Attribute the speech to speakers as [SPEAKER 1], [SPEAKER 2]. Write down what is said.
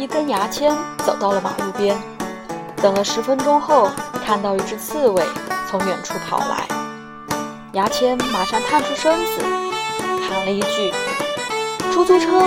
[SPEAKER 1] 一根牙签走到了马路边。等了十分钟后看到一只刺猬从远处跑来。牙签马上探出身子喊了一句出租车！